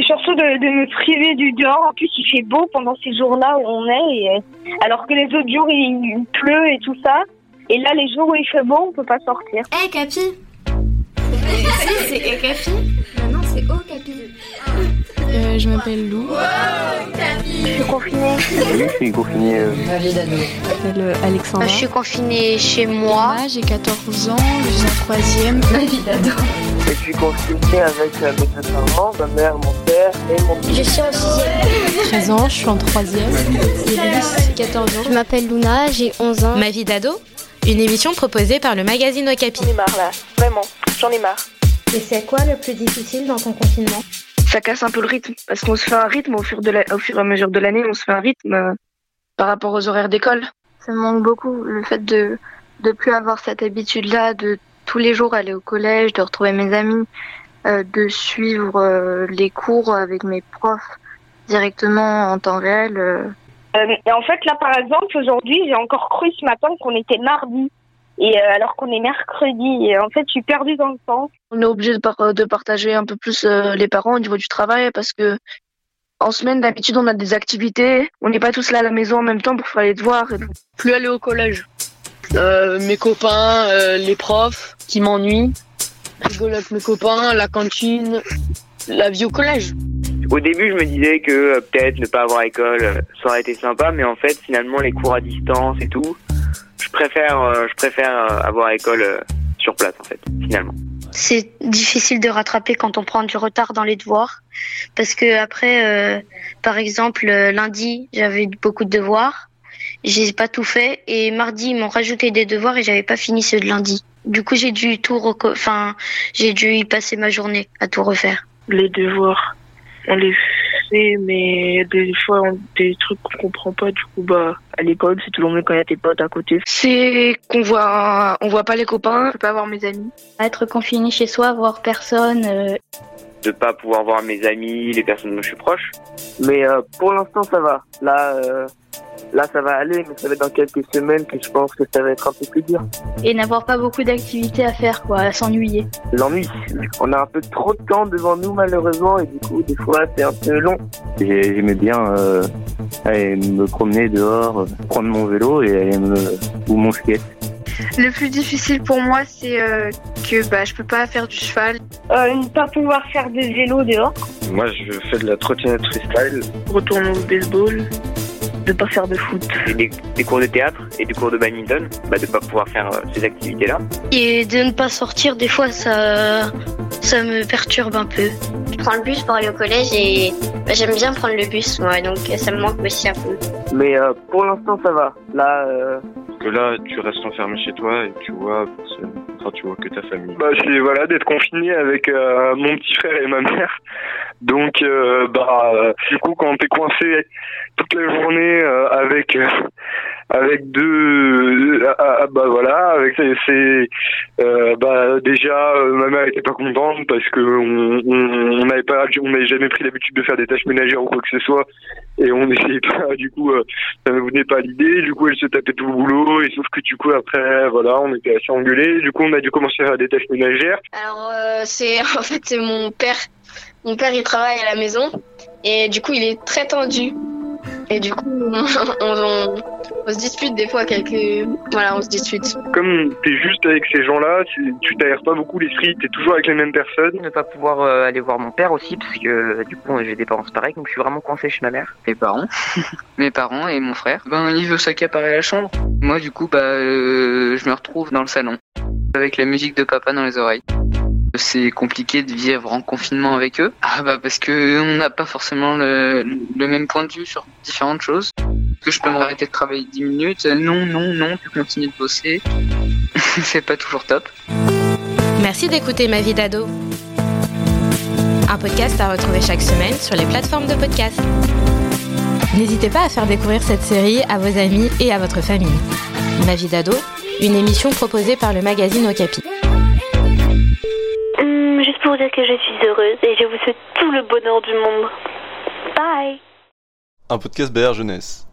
c'est surtout de, de me priver du dehors. En plus, il fait beau pendant ces jours-là où on est, et, euh, alors que les autres jours, il, il pleut et tout ça. Et là, les jours où il fait beau, on peut pas sortir. Hé, hey, Capi Si, c'est Capi Non, c'est Oh, Capi. Euh, je m'appelle Lou. Je suis confinée. Oui, je suis confinée. Euh... Je m'appelle Alexandra. Je suis confinée chez moi. Moi, j'ai 14 ans, je suis en troisième. Ma vie d'ado. Je suis confinée avec euh, mes deux parents, ma mère, mon père et mon Je suis en sixième. 13 ans, je suis en troisième. Iris, 14 ans. Je m'appelle Luna, j'ai 11 ans. Ma vie d'ado Une émission proposée par le magazine Okapi. J'en ai marre là, vraiment, j'en ai marre. Et c'est quoi le plus difficile dans ton confinement? Ça casse un peu le rythme parce qu'on se fait un rythme au fur, de la, au fur et à mesure de l'année, on se fait un rythme euh, par rapport aux horaires d'école. Ça me manque beaucoup le fait de de plus avoir cette habitude-là de tous les jours aller au collège, de retrouver mes amis, euh, de suivre euh, les cours avec mes profs directement en temps réel. Euh, et en fait, là, par exemple, aujourd'hui, j'ai encore cru ce matin qu'on était mardi. Et euh, alors qu'on est mercredi, et en fait, je suis perdue dans le temps. On est obligé de, par de partager un peu plus euh, les parents au niveau du travail parce que en semaine, d'habitude, on a des activités. On n'est pas tous là à la maison en même temps pour faire les devoirs. Et donc, plus aller au collège. Euh, mes copains, euh, les profs qui m'ennuient. Rigoler avec mes copains, la cantine, la vie au collège. Au début, je me disais que euh, peut-être ne pas avoir école, euh, ça aurait été sympa, mais en fait, finalement, les cours à distance et tout, préfère, euh, je préfère euh, avoir école euh, sur place, en fait, finalement. C'est difficile de rattraper quand on prend du retard dans les devoirs. Parce que après, euh, par exemple, lundi, j'avais beaucoup de devoirs. J'ai pas tout fait. Et mardi, ils m'ont rajouté des devoirs et j'avais pas fini ceux de lundi. Du coup, j'ai dû tout enfin, j'ai dû y passer ma journée à tout refaire. Les devoirs, on les mais des fois, on, des trucs qu'on comprend pas. Du coup, bah, à l'école, c'est toujours mieux quand il y a tes potes à côté. C'est qu'on voit, on voit pas les copains. Je peux pas voir mes amis. Être confiné chez soi, voir personne, euh, De pas pouvoir voir mes amis, les personnes dont je suis proche. Mais euh, pour l'instant, ça va. Là, euh, là, ça va aller, mais ça va être dans quelques semaines que je pense que ça va être un peu plus dur. et n'avoir pas beaucoup d'activités à faire, quoi, à s'ennuyer. L'ennui. On a un peu trop de temps devant nous, malheureusement, et du coup, des fois, c'est un peu long. J'ai- J'aimais bien euh, aller me promener dehors, prendre mon vélo et aller me... ou mon skate. Le plus difficile pour moi, c'est euh, que bah, je peux pas faire du cheval. Euh, ne pas pouvoir faire de vélo dehors. Moi, je fais de la trottinette freestyle. Retourner au baseball, de pas faire de foot. Et des, des cours de théâtre et des cours de badminton, bah, de pas pouvoir faire euh, ces activités-là. Et de ne pas sortir, des fois, ça, ça me perturbe un peu. Je prends le bus pour aller au collège et bah, j'aime bien prendre le bus, moi, donc ça me manque aussi un peu. Mais euh, pour l'instant, ça va. Là, euh, Parce que là, tu restes enfermé chez toi et tu vois personne. Bah, c'est voilà d'être confiné avec euh, mon petit frère et ma mère. Donc, euh, bah, euh, du coup, quand t'es coincé toute la journée euh, avec euh, avec deux, euh, ah, ah, bah voilà, avec c'est, c'est, euh, bah déjà euh, ma mère était pas contente parce que on n'avait pas, on n'avait jamais pris l'habitude de faire des tâches ménagères ou quoi que ce soit, et on n'essayait pas. Du coup, euh, ça ne venait pas l'idée. Du coup, elle se tapait tout le boulot, et sauf que du coup après, voilà, on était assez engueulés. Du coup, on a dû commencer à faire des tâches ménagères. Alors, euh, c'est en fait, c'est mon père. Mon père, il travaille à la maison et du coup, il est très tendu. Et du coup, on, on- on se dispute des fois quelques. Voilà, on se dispute. Comme t'es juste avec ces gens-là, tu t'aères pas beaucoup l'esprit, t'es toujours avec les mêmes personnes. Ne pas pouvoir euh, aller voir mon père aussi, parce que euh, du coup j'ai des parents pareils, donc je suis vraiment coincé chez ma mère. Mes parents, mes parents et mon frère. Ben il veut s'accaparer la chambre. Moi du coup bah euh, je me retrouve dans le salon avec la musique de papa dans les oreilles. C'est compliqué de vivre en confinement avec eux. Ah bah parce que on n'a pas forcément le, même point de vue sur différentes choses. Est-ce que je peux m'arrêter de travailler 10 minutes? Non, non, non, tu continues de bosser. C'est pas toujours top. Merci d'écouter Ma vie d'ado. Un podcast à retrouver chaque semaine sur les plateformes de podcast. N'hésitez pas à faire découvrir cette série à vos amis et à votre famille. Ma vie d'ado, une émission proposée par le magazine Okapi. Pour dire que je suis heureuse et je vous souhaite tout le bonheur du monde. Bye Un podcast BR Jeunesse.